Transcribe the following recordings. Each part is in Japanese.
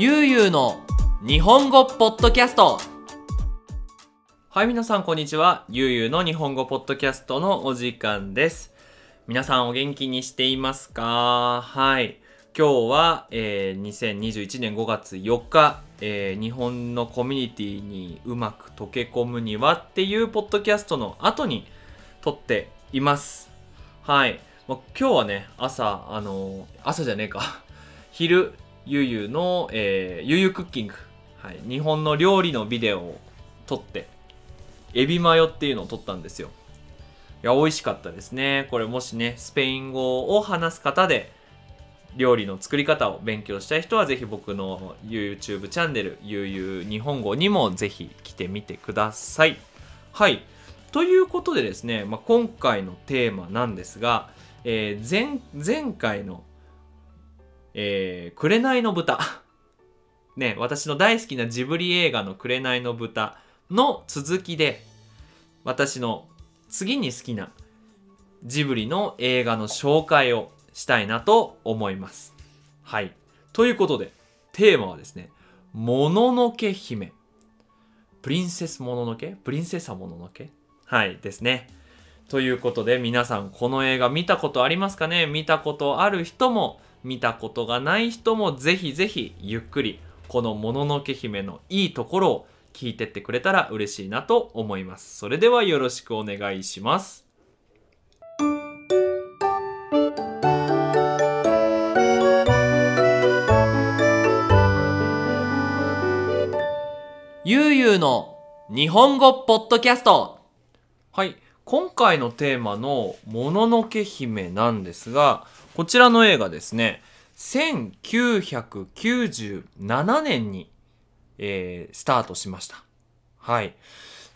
ゆうゆうの日本語ポッドキャスト。はい皆さんこんにちは。ゆうゆうの日本語ポッドキャストのお時間です。皆さんお元気にしていますか？はい。今日は、えー、2021年5月4日、えー、日本のコミュニティにうまく溶け込むにはっていうポッドキャストの後に撮っています。はい。まあ、今日はね朝あのー、朝じゃねえか。昼ゆゆの、えー、ゆゆクッキング、はい、日本の料理のビデオを撮ってエビマヨっていうのを撮ったんですよ。いや美味しかったですね。これもしねスペイン語を話す方で料理の作り方を勉強したい人はぜひ僕の YouTube チャンネルゆうゆう日本語にもぜひ来てみてください。はい。ということでですね、まあ、今回のテーマなんですが、えー、前前回のえー、紅の豚。ね、私の大好きなジブリ映画の紅の豚の続きで、私の次に好きなジブリの映画の紹介をしたいなと思います。はい。ということで、テーマはですね、もののけ姫。プリンセスもののけ？プリンセサもののけ？はいですね。ということで皆さんこの映画見たことありますかね？見たことある人も見たことがない人もぜひぜひゆっくりこのもののけ姫のいいところを聞いてってくれたら嬉しいなと思います。それではよろしくお願いします。ゆうゆうの日本語ポッドキャストはい今回のテーマの「もののけ姫」なんですがこちらの映画ですね、1997年に、えー、スタートしました。はい。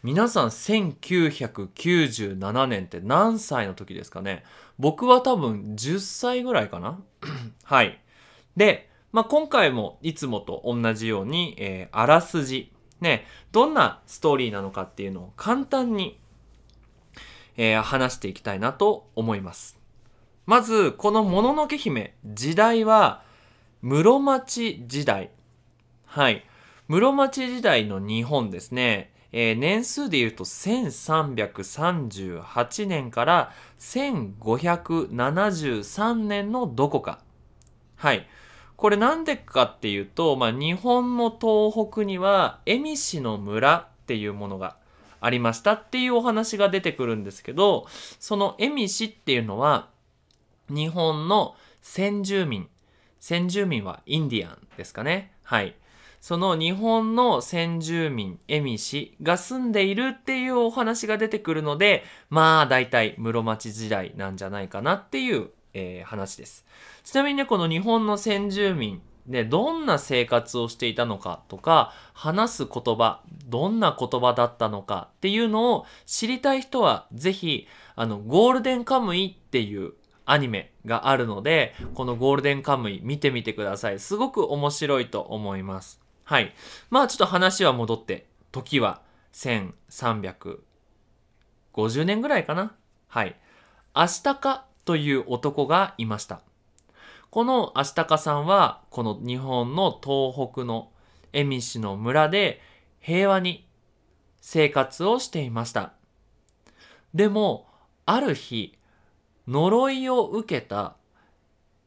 皆さん1997年って何歳の時ですかね？僕は多分10歳ぐらいかな？はい。で、まあ、今回もいつもと同じように、えー、あらすじ、ね、どんなストーリーなのかっていうのを簡単に、えー、話していきたいなと思います。まず、このもののけ姫、時代は、室町時代。はい。室町時代の日本ですね。えー、年数で言うと1338年から1573年のどこか。はい。これなんでかっていうと、まあ、日本の東北には、恵美市の村っていうものがありましたっていうお話が出てくるんですけど、その恵美市っていうのは、日本の先住民、先住民はインディアンですかね。はい。その日本の先住民、エミ氏が住んでいるっていうお話が出てくるので、まあ大体室町時代なんじゃないかなっていう、えー、話です。ちなみにね、この日本の先住民でどんな生活をしていたのかとか、話す言葉、どんな言葉だったのかっていうのを知りたい人は、ぜひ、あの、ゴールデンカムイっていうアニメがあるので、このゴールデンカムイ見てみてください。すごく面白いと思います。はい。まあちょっと話は戻って、時は1350年ぐらいかな。はい。アシタカという男がいました。このアシタカさんは、この日本の東北の恵美市の村で平和に生活をしていました。でも、ある日、呪いを受けた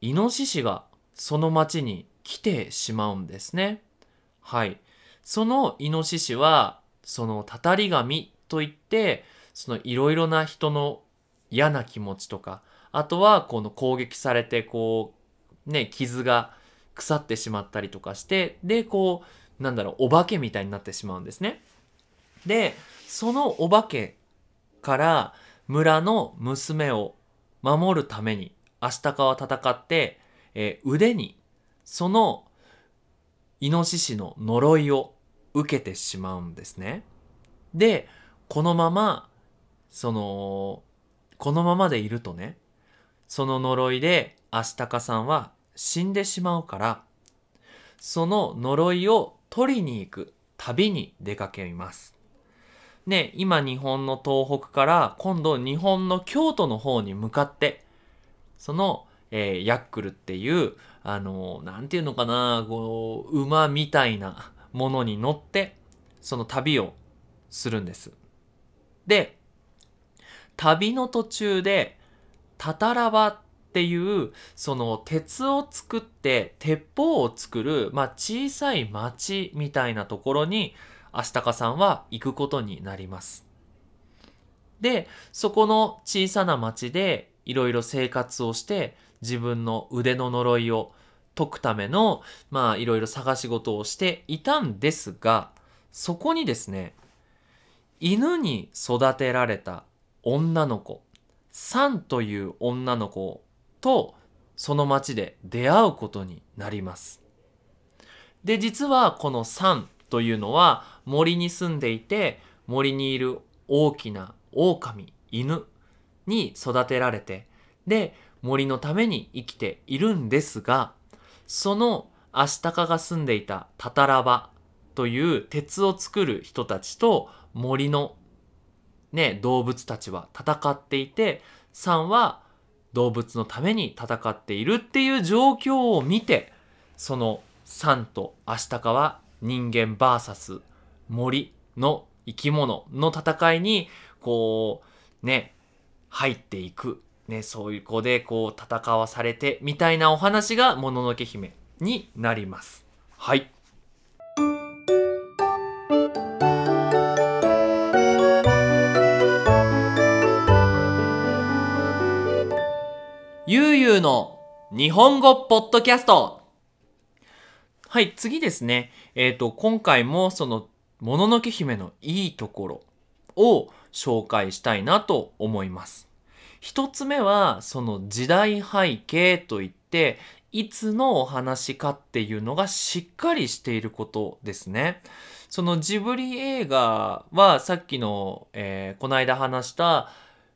イノシシがその町に来てしまうんですね。はい。そのイノシシは、そのたたり神といって、そのいろいろな人の嫌な気持ちとか、あとはこの攻撃されて、こう、ね、傷が腐ってしまったりとかして、で、こう、なんだろう、お化けみたいになってしまうんですね。で、そのお化けから村の娘を守るために、アシタカは戦って、えー、腕に、その、イノシシの呪いを受けてしまうんですね。で、このまま、その、このままでいるとね、その呪いでアシタカさんは死んでしまうから、その呪いを取りに行く旅に出かけます。ね、今日本の東北から今度日本の京都の方に向かって、その、えー、ヤックルっていうあの、なんていうのかな、こう、馬みたいなものに乗って、その旅をするんです。で、旅の途中で、タタラバっていう、その鉄を作って鉄砲を作る、まあ小さい町みたいなところに、アシタカさんは行くことになります。で、そこの小さな町でいろいろ生活をして自分の腕の呪いを解くための、まあいろいろ探し事をしていたんですが、そこにですね、犬に育てられた女の子、サンという女の子とその町で出会うことになります。で、実はこのサンというのは森に住んでいて森にいる大きな狼、犬に育てられて、で、森のために生きているんですが、そのアシタカが住んでいたタタラバという鉄を作る人たちと森のね、動物たちは戦っていて、サンは動物のために戦っているっていう状況を見て、そのサンとアシタカは人間 VS 森の生き物の戦いにこうね入っていく、ね、そういう子でこう戦わされてみたいなお話がもののけ姫になります。はい。ゆうゆうの日本語ポッドキャストはい、次ですね。えっ、ー、と、今回もその、もののけ姫のいいところを紹介したいなと思います。一つ目は、その時代背景といって、いつのお話かっていうのがしっかりしていることですね。そのジブリ映画はさっきの、えー、この間話した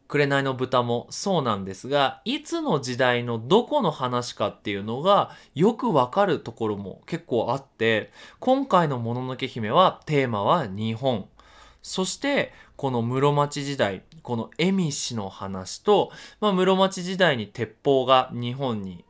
紅の豚もそうなんですが、いつの時代のどこの話かっていうのがよくわかるところも結構あって、今回のもののけ姫はテーマは日本。そして、この室町時代、この蝦夷の話と、まあ、室町時代に鉄砲が日本に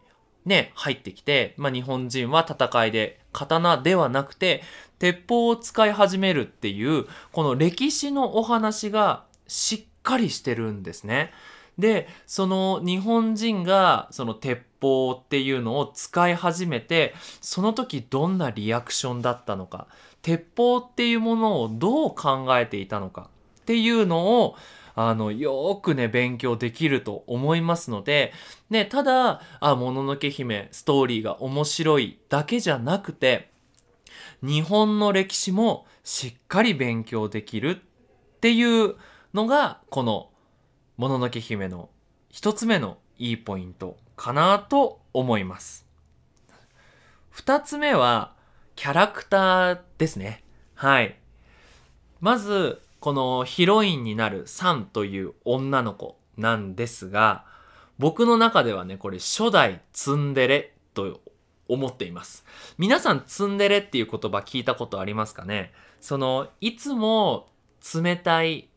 ね、入ってきて、まあ、日本人は戦いで刀ではなくて、鉄砲を使い始めるっていう、この歴史のお話がしっかりしてるんですね。で、その日本人がその鉄砲っていうのを使い始めて、その時どんなリアクションだったのか、鉄砲っていうものをどう考えていたのかっていうのを、あの、よくね、勉強できると思いますので、ね、ただ、あ、もののけ姫、ストーリーが面白いだけじゃなくて、日本の歴史もしっかり勉強できるっていうのが、この、もののけ姫の一つ目のいいポイントかなと思います。二つ目は、キャラクターですね。はい。まず、このヒロインになるサンという女の子なんですが、僕の中ではね、これ初代ツンデレと思っています。皆さんツンデレっていう言葉聞いたことありますかね？その、いつも冷たい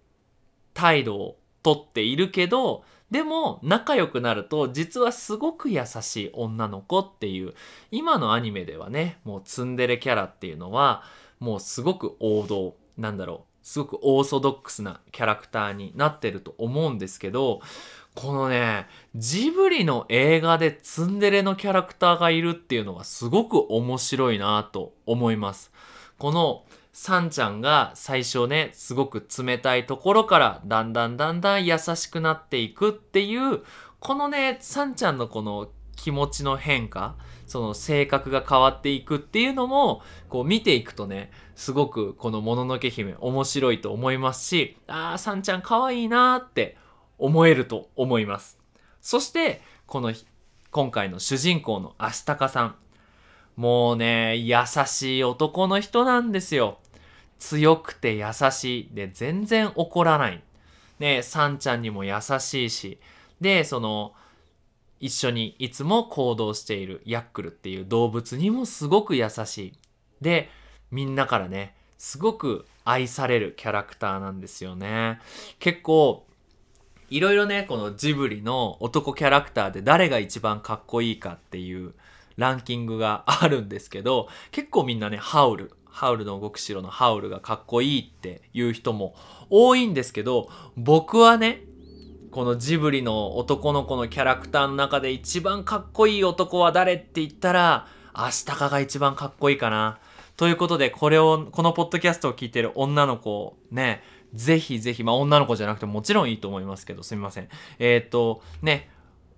態度をとっているけど、でも仲良くなると実はすごく優しい女の子っていう今のアニメではねもうツンデレキャラっていうのはもうすごく王道なんだろうすごくオーソドックスなキャラクターになってると思うんですけどこのねジブリの映画でツンデレのキャラクターがいるっていうのがすごく面白いなと思います。このサンちゃんが最初ね、すごく冷たいところからだんだんだんだん優しくなっていくっていう、このね、サンちゃんのこの気持ちの変化、その性格が変わっていくっていうのも、こう見ていくとね、すごくこのもののけ姫面白いと思いますし、あー、サンちゃん可愛いなーって思えると思います。そして、この今回の主人公のアシタカさん。もうね、優しい男の人なんですよ。強くて優しい。で、全然怒らない。ね、サンちゃんにも優しいし。で、その、一緒にいつも行動しているヤックルっていう動物にもすごく優しい。で、みんなからね、すごく愛されるキャラクターなんですよね。結構、いろいろね、このジブリの男キャラクターで誰が一番かっこいいかっていうランキングがあるんですけど、結構みんなね、ハウル、ハウルの動く城のハウルがかっこいいっていう人も多いんですけど、僕はね、このジブリの男の子のキャラクターの中で一番かっこいい男は誰って言ったら、アシタカが一番かっこいいかな。ということで、これを、このポッドキャストを聞いてる女の子、ね、ぜひぜひ、まあ女の子じゃなくてもちろんいいと思いますけど、すみません。えっ、ー、と、ね、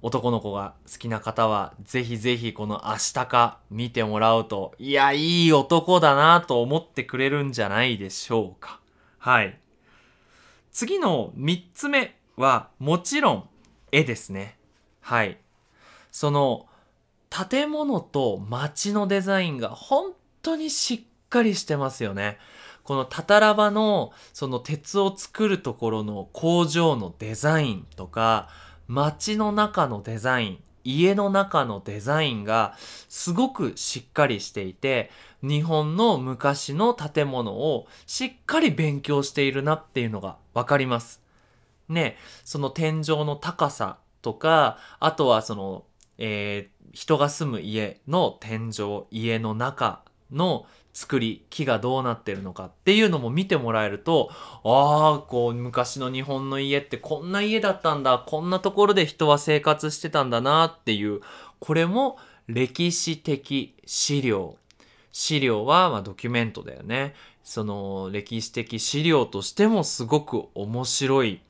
男の子が好きな方は、ぜひぜひこのアシタカ見てもらうと、いや、いい男だなと思ってくれるんじゃないでしょうか。はい。次の3つ目はもちろん絵ですね。はい。その建物と街のデザインが本当にしっかりしてますよね。このタタラバのその鉄を作るところの工場のデザインとか街の中のデザイン家の中のデザインがすごくしっかりしていて日本の昔の建物をしっかり勉強しているなっていうのがわかります。ね、その天井の高さとか、あとはその、えー、人が住む家の天井、家の中の作り、木がどうなってるのかっていうのも見てもらえると、ああ、こう昔の日本の家ってこんな家だったんだ、こんなところで人は生活してたんだなっていう、これも歴史的資料。資料はまドキュメントだよね。その歴史的資料としてもすごく面白い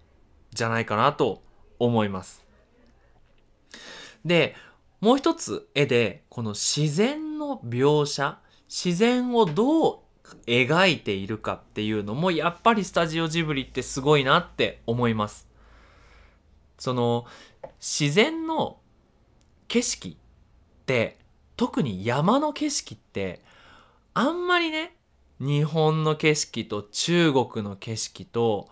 じゃないかなと思います。で、もう一つ絵で、この自然の描写、自然をどう描いているかっていうのも、やっぱりスタジオジブリってすごいなって思います。その、自然の景色って、特に山の景色って、あんまりね、日本の景色と中国の景色と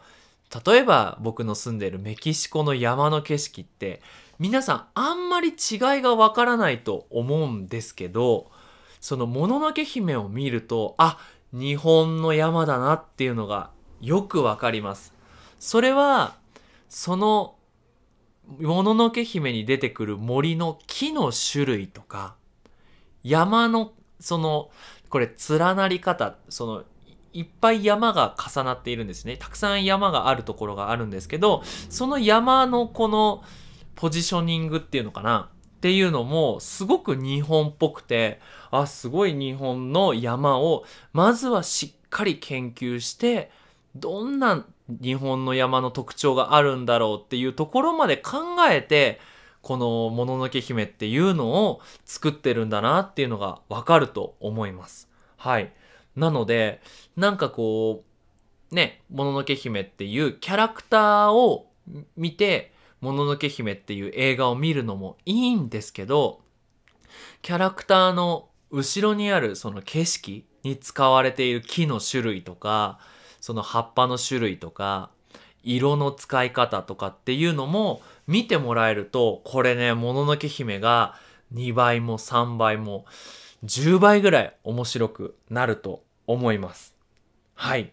例えば僕の住んでるメキシコの山の景色って皆さんあんまり違いがわからないと思うんですけどそのもののけ姫を見るとあ日本の山だなっていうのがよくわかります。それはそのもののけ姫に出てくる森の木の種類とか山のそのこれ連なり方そのいっぱい山が重なっているんですね。たくさん山があるところがあるんですけど、その山のこのポジショニングっていうのかなっていうのもすごく日本っぽくて、あ、すごい日本の山をまずはしっかり研究して、どんな日本の山の特徴があるんだろうっていうところまで考えて、このもののけ姫っていうのを作ってるんだなっていうのがわかると思います。はい。なので、なんかこう、ね、もののけ姫っていうキャラクターを見て、もののけ姫っていう映画を見るのもいいんですけど、キャラクターの後ろにあるその景色に使われている木の種類とか、その葉っぱの種類とか、色の使い方とかっていうのも見てもらえると、これね、もののけ姫が2倍も3倍も10倍ぐらい面白くなると思います。はい。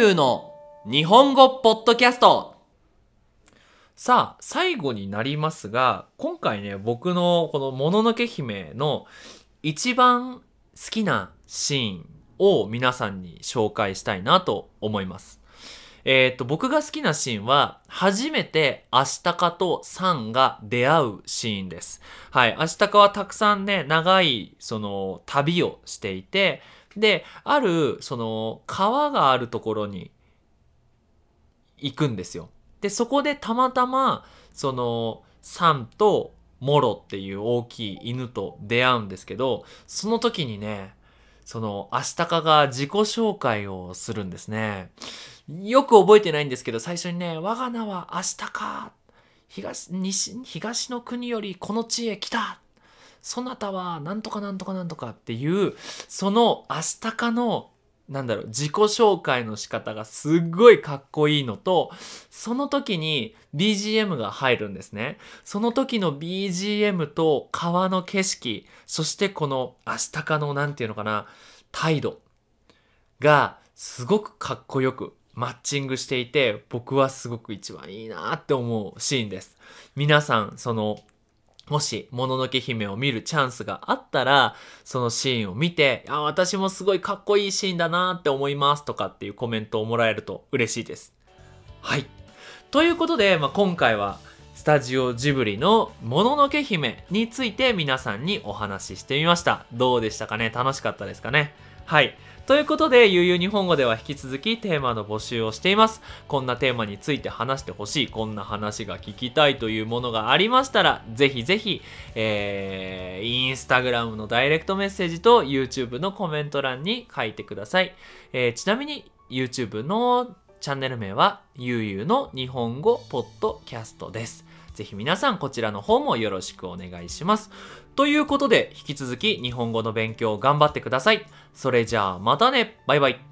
ゆうゆうの日本語ポッドキャストさあ、最後になりますが、今回ね、僕のこのもののけ姫の一番好きなシーンを皆さんに紹介したいなと思います。えー、っと、僕が好きなシーンは、初めてアシタカとサンが出会うシーンです。はい。アシタカはたくさんね、長い、その、旅をしていて、で、ある、その、川があるところに行くんですよ。で、そこでたまたま、その、サンとモロっていう大きい犬と出会うんですけど、その時にね、その、アシタカが自己紹介をするんですね。よく覚えてないんですけど、最初にね、我が名はアシタカ。東、西、東の国よりこの地へ来た。そなたはなんとかなんとかなんとかっていう、そのアシタカのなんだろう、自己紹介の仕方がすっごいかっこいいのと、その時に BGM が入るんですね。その時の BGM と川の景色、そしてこのアシタカのなんていうのかな、態度がすごくかっこよくマッチングしていて僕はすごく一番いいなって思うシーンです皆さんそのもし、もののけ姫を見るチャンスがあったら、そのシーンを見て、あ、私もすごいかっこいいシーンだなって思いますとかっていうコメントをもらえると嬉しいです。はい。ということで、まあ、今回は、スタジオジブリのもののけ姫について皆さんにお話ししてみました。どうでしたかね？楽しかったですかね？はい。ということで、ゆうゆう日本語では引き続きテーマの募集をしています。こんなテーマについて話してほしい、こんな話が聞きたいというものがありましたら、ぜひぜひ、えー、インスタグラムのダイレクトメッセージと YouTube のコメント欄に書いてください。えー、ちなみに YouTube のチャンネル名は、ゆうゆうの日本語ポッドキャストです。ぜひ皆さんこちらの方もよろしくお願いします。ということで、引き続き日本語の勉強を頑張ってください。それじゃあまたねバイバイ